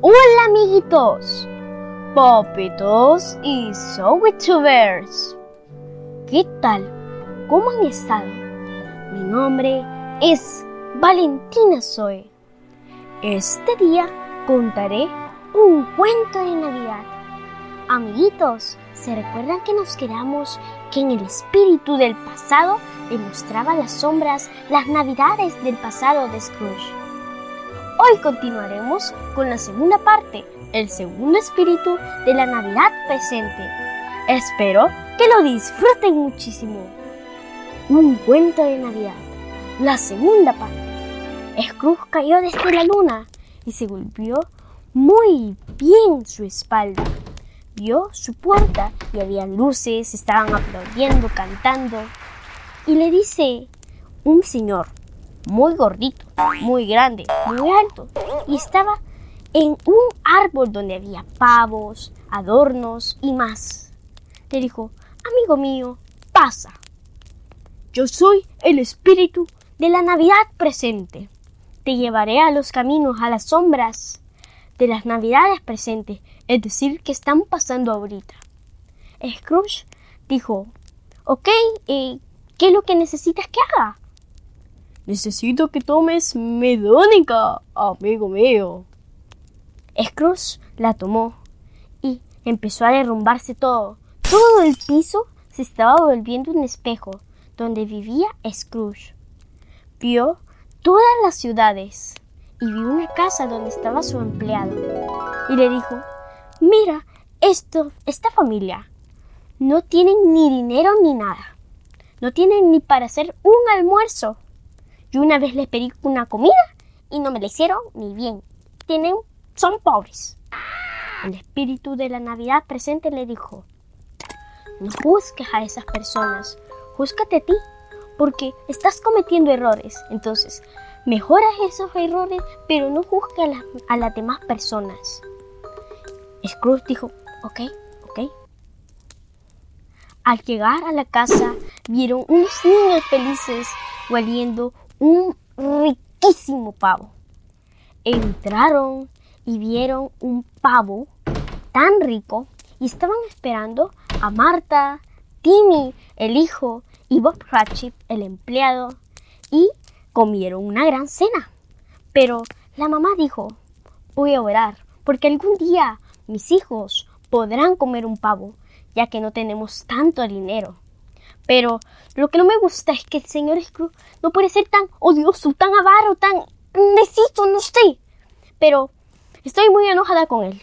Hola amiguitos, Popitos y Sowitubers. ¿Qué tal? ¿Cómo han estado? Mi nombre es Valentina Zoe. Este día contaré un cuento de Navidad. Amiguitos, ¿se recuerdan que nos quedamos que en el espíritu del pasado demostraba las sombras, las navidades del pasado de Scrooge? Hoy continuaremos con la segunda parte, el segundo espíritu de la Navidad presente. Espero que lo disfruten muchísimo. Un cuento de Navidad, la segunda parte. Scrooge cayó desde la luna y se golpeó muy bien su espalda. Vio su puerta y había luces, estaban aplaudiendo, cantando. Y le dice un señor muy gordito, muy grande, muy alto, y estaba en un árbol donde había pavos, adornos y más. Le dijo, amigo mío, pasa. Yo soy el espíritu de la Navidad presente. Te llevaré a los caminos, a las sombras de las Navidades presentes, es decir, que están pasando ahorita. Scrooge dijo, ok, eh, ¿qué es lo que necesitas que haga? Necesito que tomes medónica, amigo mío. Scrooge la tomó y empezó a derrumbarse todo. Todo el piso se estaba volviendo un espejo donde vivía Scrooge. Vio todas las ciudades y vio una casa donde estaba su empleado. Y le dijo, mira, esto, esta familia no tienen ni dinero ni nada. No tienen ni para hacer un almuerzo. Yo una vez les pedí una comida y no me la hicieron ni bien. Tienen, son pobres. El espíritu de la Navidad presente le dijo, no juzgues a esas personas, júzgate a ti, porque estás cometiendo errores. Entonces, mejoras esos errores, pero no juzgues a, las, demás personas. Scrooge dijo, ok, ok. Al llegar a la casa, vieron unos niños felices hueliendo un riquísimo pavo. Entraron y vieron un pavo tan rico y estaban esperando a Marta, Timmy, el hijo, y Bob Cratchit, el empleado, y comieron una gran cena. Pero la mamá dijo, voy a orar, porque algún día mis hijos podrán comer un pavo, ya que no tenemos tanto dinero. Pero lo que no me gusta es que el señor Scrooge no puede ser tan odioso, tan avaro, tan necesito, no sé. Pero estoy muy enojada con él.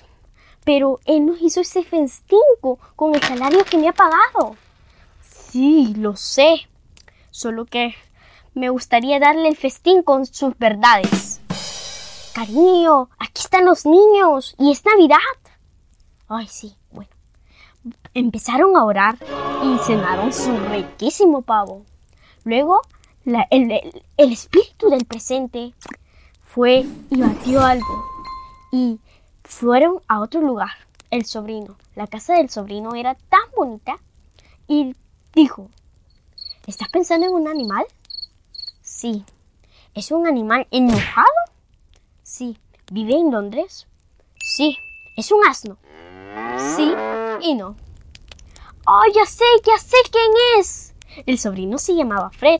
Pero él nos hizo ese festín con el salario que me ha pagado. Sí, lo sé. Solo que me gustaría darle el festín con sus verdades. Cariño, aquí están los niños y es Navidad. Ay, sí, empezaron a orar y cenaron su riquísimo pavo. Luego, el, espíritu del presente fue y batió algo y fueron a otro lugar. El sobrino, la casa del sobrino era tan bonita y dijo, ¿estás pensando en un animal? Sí. ¿Es un animal enojado? Sí. ¿Vive en Londres? Sí. ¿Es un asno? Sí y no. ¡Oh, ya sé, ya sé quién es! El sobrino se llamaba Fred.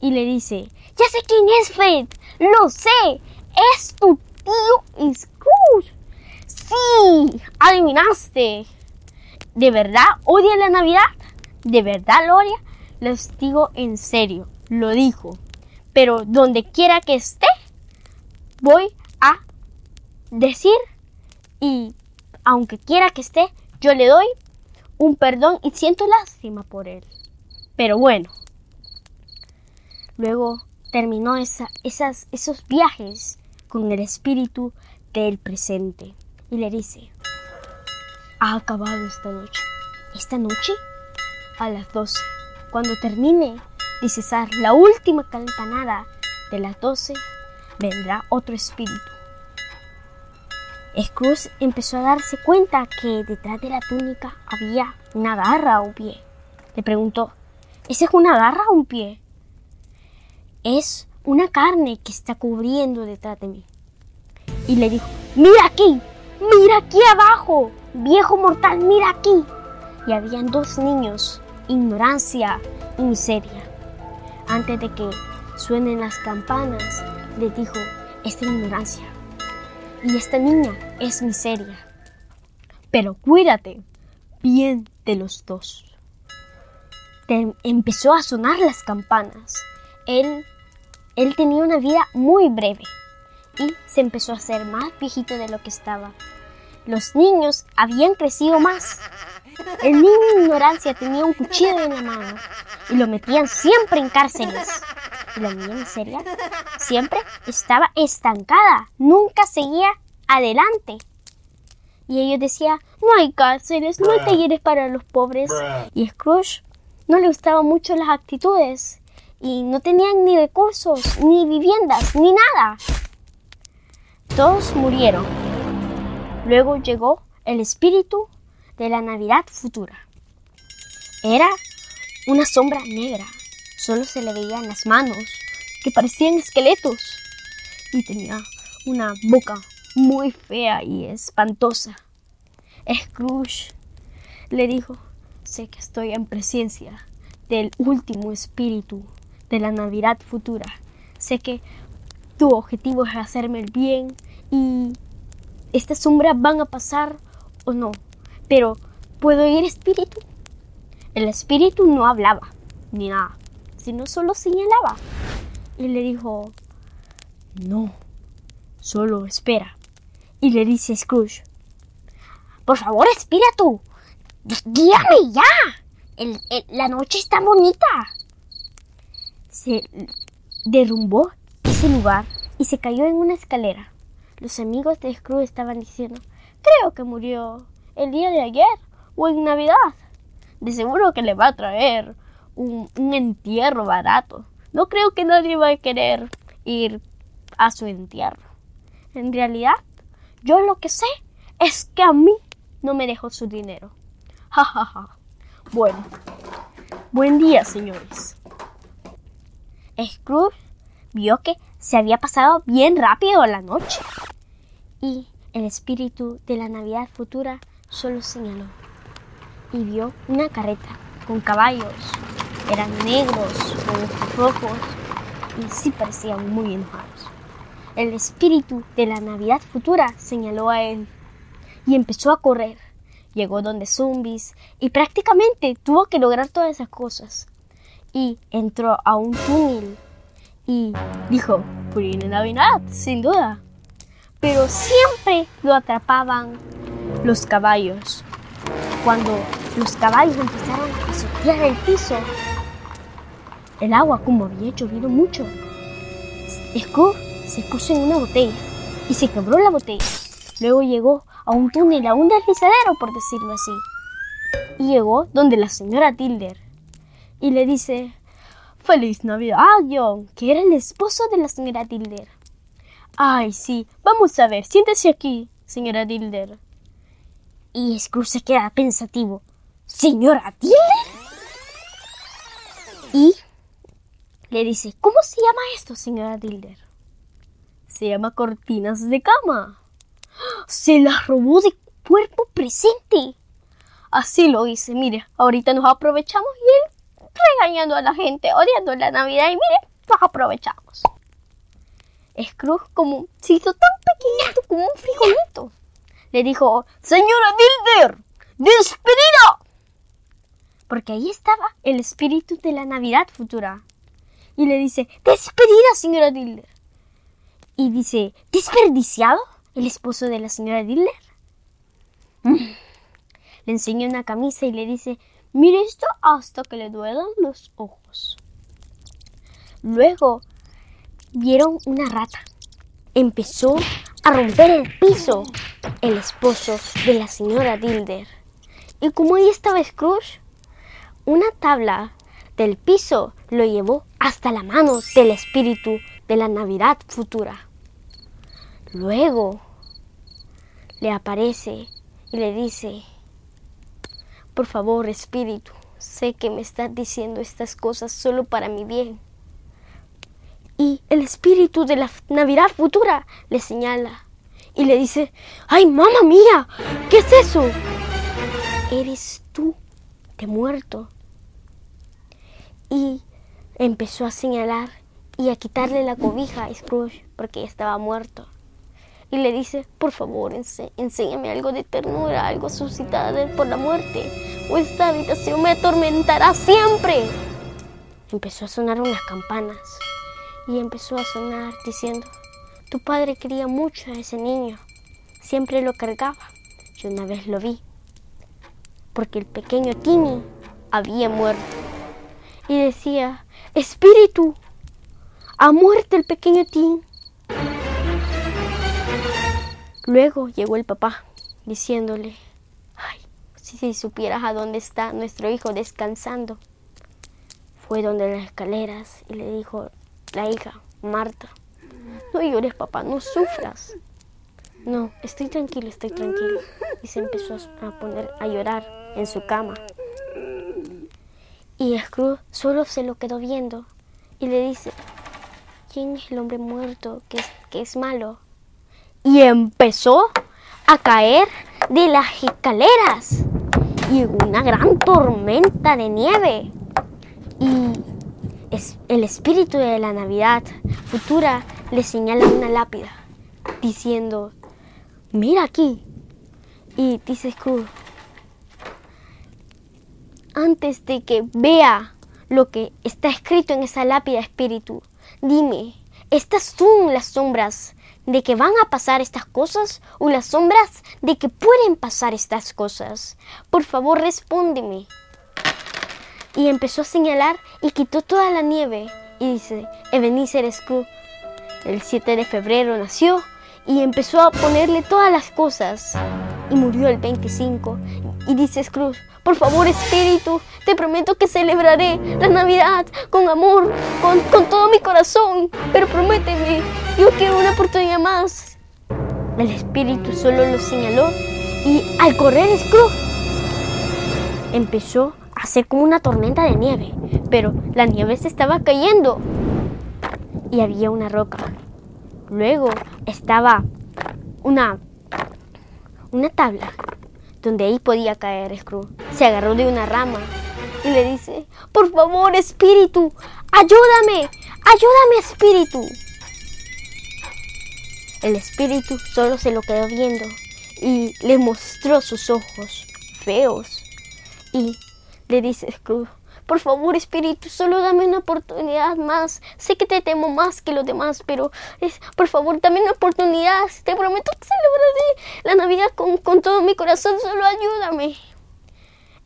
Y le dice, ya sé quién es Fred, lo sé, es tu tío Scrooge. Sí, adivinaste. ¿De verdad odia la Navidad? ¿De verdad lo? Les digo en serio, lo dijo. Pero donde quiera que esté, voy a decir y aunque quiera que esté, yo le doy un perdón y siento lástima por él. Pero bueno, luego terminó esa, esas, esos viajes con el espíritu del presente y le dice, ha acabado esta noche. Esta noche a las 12. Cuando termine de cesar la última campanada de las 12, vendrá otro espíritu Scrooge empezó a darse cuenta que detrás de la túnica había una garra o pie. Le preguntó, ¿esa es una garra o un pie? Es una carne que está cubriendo detrás de mí. y le dijo, mira aquí, mira aquí abajo, viejo mortal, mira aquí. Y habían dos niños, ignorancia y miseria. Antes de que suenen las campanas, le dijo, esta ignorancia y esta niña es miseria. Pero cuídate bien de los dos. empezó a sonar las campanas. Él, él tenía una vida muy breve y se empezó a hacer más viejito de lo que estaba. Los niños habían crecido más. El niño en ignorancia tenía un cuchillo en la mano y lo metían siempre en cárceles. La niña miseria siempre estaba estancada, nunca seguía adelante. Y ellos decían, no hay cárceles, no hay talleres para los pobres. Y Scrooge no le gustaban mucho las actitudes y no tenían ni recursos, ni viviendas, ni nada. Todos murieron. Luego llegó el espíritu de la Navidad futura. Era una sombra negra. Solo se le veían las manos, que parecían esqueletos. Y tenía una boca muy fea y espantosa. Scrooge le dijo, sé que estoy en presencia del último espíritu de la Navidad futura. Sé que tu objetivo es hacerme el bien y estas sombras van a pasar o no. Pero, ¿puedo ir espíritu? El espíritu no hablaba ni nada, sino solo señalaba. Y le dijo, no, solo espera y le dice Scrooge, por favor, espíritu, guíame ya. la noche está bonita. Se derrumbó ese lugar y se cayó en una escalera. Los amigos de Scrooge estaban diciendo, creo que murió el día de ayer o en Navidad. De seguro que le va a traer un, entierro barato. No creo que nadie va a querer ir a su entierro. En realidad, yo lo que sé es que a mí no me dejó su dinero. Ja, ja, ja. Bueno, buen día, señores. Scrooge vio que se había pasado bien rápido la noche y el espíritu de la Navidad futura solo señaló y vio una carreta con caballos. Eran negros con ojos rojos y sí parecían muy enojados. El espíritu de la Navidad futura señaló a él y empezó a correr. Llegó donde zombies y prácticamente tuvo que lograr todas esas cosas. Y entró a un túnel y dijo, Feliz Navidad, sin duda. Pero siempre lo atrapaban los caballos. Cuando los caballos empezaron a soplar el piso, el agua como había llovido mucho, Scrooge se puso en una botella y se quebró la botella. Luego llegó a un túnel, a un deslizadero, por decirlo así. Y llegó donde la señora Tilder y le dice, Feliz Navidad, John, que era el esposo de la señora Tilder. Ay, sí, vamos a ver, siéntese aquí, señora Tilder. Y Scrooge se queda pensativo. ¿Señora Tilder? Y le dice, ¿cómo se llama esto, señora Tilder? Se llama cortinas de cama. Se las robó de cuerpo presente. Así lo hice. Mire, ahorita nos aprovechamos y él regañando a la gente, odiando la Navidad. Y mire, nos aprovechamos. Scrooge, como se hizo tan pequeñito como un frijolito, le dijo: Señora Dilder, despedida. Porque ahí estaba el espíritu de la Navidad futura. Y le dice: Despedida, señora Dilder y dice, ¿desperdiciado el esposo de la señora Diller? Mm. Le enseña una camisa y le dice, mire esto hasta que le duelan los ojos. Luego vieron una rata. Empezó a romper el piso el esposo de la señora Dilder. Y como ahí estaba Scrooge, una tabla del piso lo llevó hasta la mano del espíritu de la Navidad futura. Luego le aparece y le dice, por favor, espíritu, sé que me estás diciendo estas cosas solo para mi bien. Y el espíritu de la Navidad futura le señala y le dice, ¡ay, mamá mía! ¿Qué es eso? Eres tú, de muerto. Y empezó a señalar y a quitarle la cobija a Scrooge porque estaba muerto. Y le dice, por favor, enséñame algo de ternura, algo suscitado por la muerte, o esta habitación me atormentará siempre. Empezó a sonar unas campanas y empezó a sonar diciendo, tu padre quería mucho a ese niño, siempre lo cargaba. Yo una vez lo vi, porque el pequeño Tini había muerto. Y decía, espíritu, ha muerto el pequeño Tini. Luego llegó el papá diciéndole, ay, si supieras a dónde está nuestro hijo descansando. Fue donde las escaleras y le dijo la hija, Marta, no llores, papá, no sufras. No, estoy tranquilo, estoy tranquilo. Y se empezó a poner a llorar en su cama. Y Scrooge solo se lo quedó viendo y le dice, ¿quién es el hombre muerto que es, que es malo? Y empezó a caer de las escaleras y una gran tormenta de nieve. Y el espíritu de la Navidad futura le señala una lápida diciendo, mira aquí. Y dice Scrooge, antes de que vea lo que está escrito en esa lápida espíritu, dime, ¿estas son las sombras de que van a pasar estas cosas o las sombras de que pueden pasar estas cosas? Por favor, respóndeme. Y empezó a señalar y quitó toda la nieve. Y dice, Ebenezer Scrooge el 7 de febrero nació y empezó a ponerle todas las cosas. Y murió el 25. Y dice Scrooge, por favor Espíritu, te prometo que celebraré la Navidad con amor, con, con todo mi corazón. Pero prométeme, yo quiero una oportunidad más. El Espíritu solo lo señaló y al correr Scrooge empezó a hacer como una tormenta de nieve. Pero la nieve se estaba cayendo y había una roca. Luego estaba una, una tabla donde ahí podía caer Scrooge. Se agarró de una rama y le dice, por favor, espíritu, ayúdame, ayúdame, espíritu. El espíritu solo se lo quedó viendo y le mostró sus ojos feos y le dice Scrooge, por favor, Espíritu, solo dame una oportunidad más. Sé que te temo más que los demás, pero es, por favor, dame una oportunidad. Te prometo que celebraré la Navidad con, con todo mi corazón. Solo ayúdame.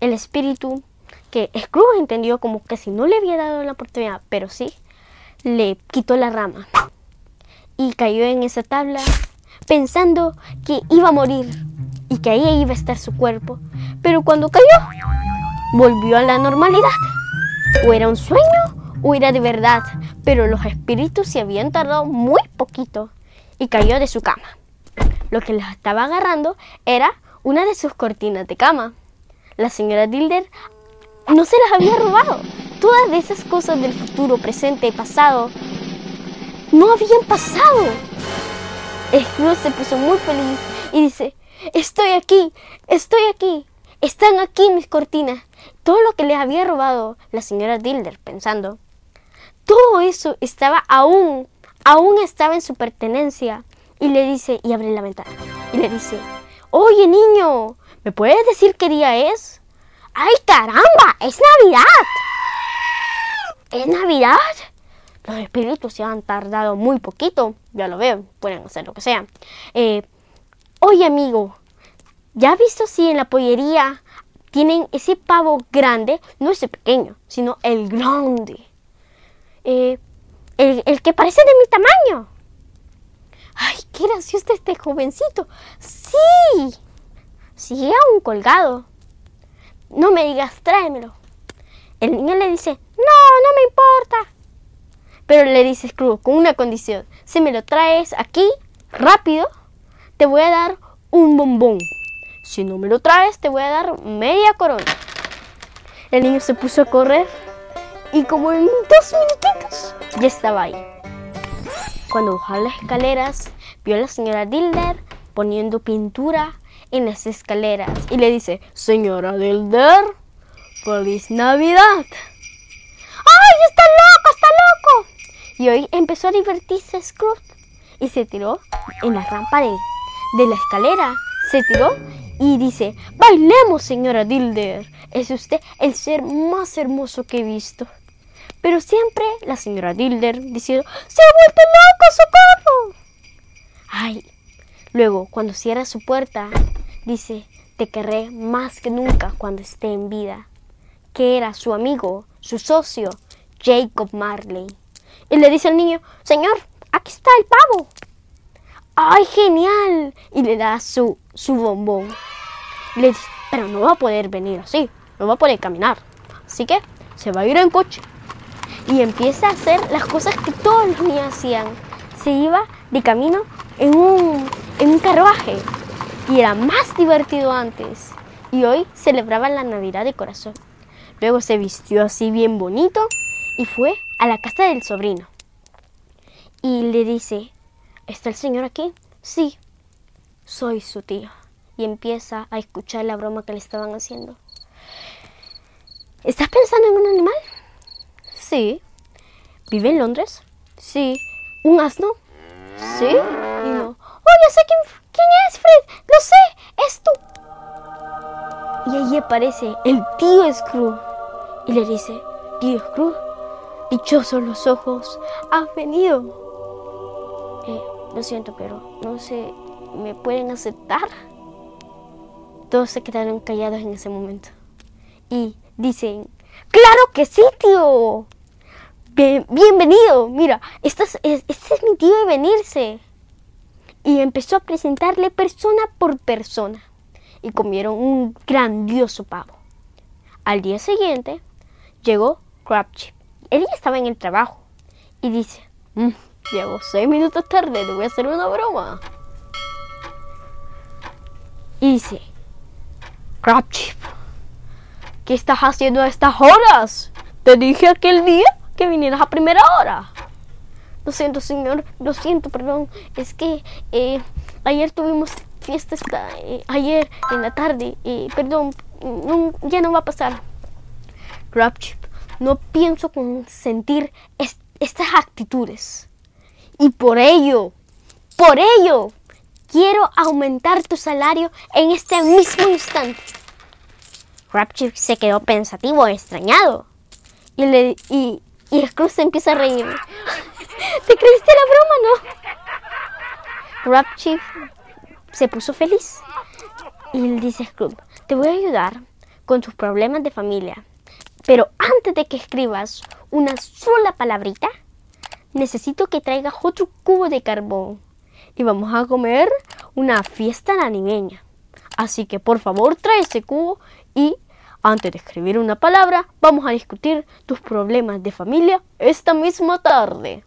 El Espíritu, que Scrooge entendió como que si no le había dado la oportunidad, pero sí, le quitó la rama y cayó en esa tabla pensando que iba a morir y que ahí iba a estar su cuerpo. Pero cuando cayó, volvió a la normalidad. O era un sueño o era de verdad, pero los espíritus se habían tardado muy poquito y cayó de su cama. Lo que les estaba agarrando era una de sus cortinas de cama. La señora Dilder no se las había robado. Todas esas cosas del futuro, presente y pasado no habían pasado. Scrooge se puso muy feliz y dice, estoy aquí, estoy aquí, están aquí mis cortinas todo lo que les había robado la señora Dilder, pensando, todo eso estaba aún, aún estaba en su pertenencia. Y le dice, y abre la ventana, y le dice, oye niño, ¿me puedes decir qué día es? ¡Ay caramba! ¡Es Navidad! ¿Es Navidad? Los espíritus se han tardado muy poquito, ya lo veo, pueden hacer lo que sea. Eh, oye amigo, ¿ya has visto si en la pollería tienen ese pavo grande, no ese pequeño, sino el grande. Eh, el, que parece de mi tamaño. Ay, qué gracioso este jovencito. Sí, sigue aún colgado. No me digas, tráemelo. El niño le dice, no, no me importa. Pero le dice Scrooge con una condición. Si me lo traes aquí, rápido, te voy a dar un bombón. Si no me lo traes, te voy a dar media corona. El niño se puso a correr y como en dos minutitos ya estaba ahí. Cuando bajó las escaleras, vio a la señora Dilder poniendo pintura en las escaleras y le dice, Señora Dilder, feliz Navidad. ¡Ay, está loco, está loco! Y hoy empezó a divertirse Scrooge y se tiró en la rampa de, la escalera. Se tiró y dice, bailemos, señora Dilder. Es usted el ser más hermoso que he visto. Pero siempre la señora Dilder diciendo, ¡Se ha vuelto loco, socorro! Ay, luego cuando cierra su puerta, dice, te querré más que nunca cuando esté en vida. Que era su amigo, su socio, Jacob Marley. Y le dice al niño, Señor, aquí está el pavo. ¡Ay, genial! Y le da su, su bombón. Le dice, pero no va a poder venir así, no va a poder caminar. Así que se va a ir en coche. Y empieza a hacer las cosas que todos los niños hacían. Se iba de camino en un, en un carruaje. Y era más divertido antes. Y hoy celebraban la Navidad de corazón. Luego se vistió así bien bonito y fue a la casa del sobrino. Y le dice, ¿está el señor aquí? Sí, soy su tío. Y empieza a escuchar la broma que le estaban haciendo. ¿Estás pensando en un animal? Sí. ¿Vive en Londres? Sí. ¿Un asno? Sí. Y no. Oh, ya sé quién, es, Fred. Lo sé. Es tú. Y ahí aparece el tío Scrooge. Y le dice, tío Scrooge, dichosos los ojos, has venido. Eh, lo siento, pero no sé, ¿me pueden aceptar? Todos se quedaron callados en ese momento. Y dicen, claro que sí, tío. bienvenido. Mira, este es, mi tío de venirse. Y empezó a presentarle persona por persona. Y comieron un grandioso pavo. Al día siguiente llegó Crabchip. Él ya estaba en el trabajo. Y dice, mmm, llego seis minutos tarde, le voy a hacer una broma. Y dice, Crabchip, ¿qué estás haciendo a estas horas? Te dije aquel día que vinieras a primera hora. Lo siento, señor, lo siento, perdón. Es que eh, ayer tuvimos fiesta eh, ayer en la tarde. y perdón, ya no va a pasar. Crabchip, no pienso consentir estas actitudes. Y por ello, por ello, Quiero aumentar tu salario en este mismo instante. Rapchip se quedó pensativo, extrañado. Y, le, y, y Scrooge empieza a reír. ¿Te creíste la broma, no? Rapchip se puso feliz. Y le dice a Scrooge, te voy a ayudar con tus problemas de familia. Pero antes de que escribas una sola palabrita, necesito que traigas otro cubo de carbón y vamos a comer una fiesta navideña. Así que por favor trae ese cubo y antes de escribir una palabra vamos a discutir tus problemas de familia esta misma tarde.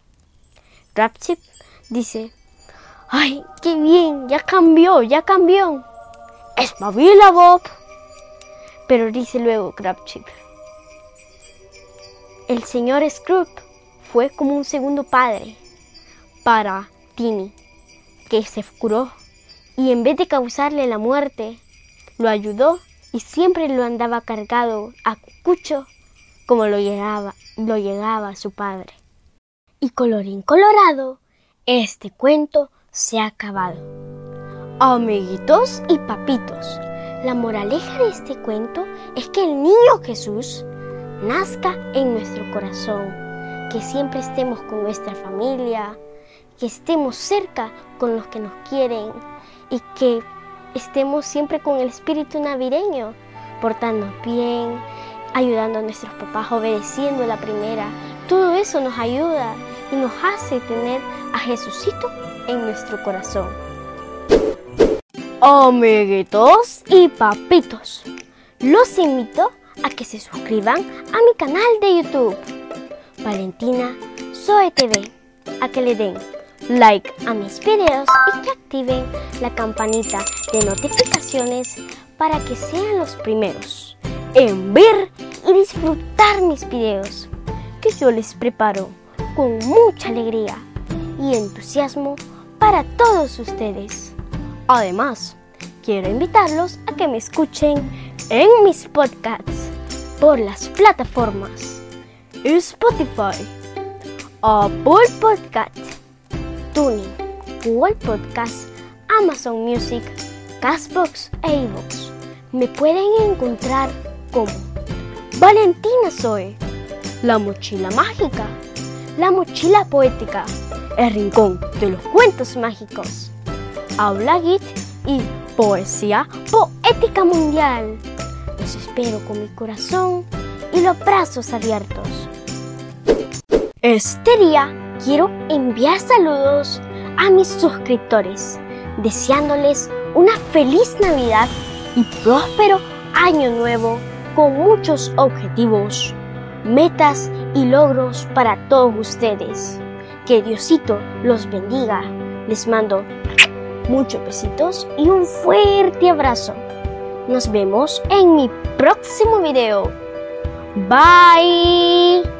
Rapchip dice, ¡ay, qué bien! Ya cambió, ya cambió. ¡Espabila, Bob! Pero dice luego Crabchip, el señor Scrooge fue como un segundo padre para Timmy que se curó y en vez de causarle la muerte, lo ayudó y siempre lo andaba cargado a cucho como lo llegaba, lo llegaba su padre. Y colorín colorado, este cuento se ha acabado. Amiguitos y papitos, la moraleja de este cuento es que el niño Jesús nazca en nuestro corazón, que siempre estemos con nuestra familia, que estemos cerca con los que nos quieren y que estemos siempre con el espíritu navideño, portándonos bien, ayudando a nuestros papás, obedeciendo la primera. Todo eso nos ayuda y nos hace tener a Jesucito en nuestro corazón. Amiguitos y papitos, los invito a que se suscriban a mi canal de YouTube, Valentina Zoe TV, a que le den like a mis videos y que activen la campanita de notificaciones para que sean los primeros en ver y disfrutar mis videos que yo les preparo con mucha alegría y entusiasmo para todos ustedes. Además, quiero invitarlos a que me escuchen en mis podcasts por las plataformas Spotify, Apple Podcast, Tuning, Google Podcast, Amazon Music, Castbox e iVoox. Me pueden encontrar como Valentina Zoe, La Mochila Mágica, La Mochila Poética, El Rincón de los Cuentos Mágicos, Aula Git y Poesía Poética Mundial. Los espero con mi corazón y los brazos abiertos. Este día quiero enviar saludos a mis suscriptores, deseándoles una feliz Navidad y próspero año nuevo con muchos objetivos, metas y logros para todos ustedes. Que Diosito los bendiga. Les mando muchos besitos y un fuerte abrazo. Nos vemos en mi próximo video. Bye.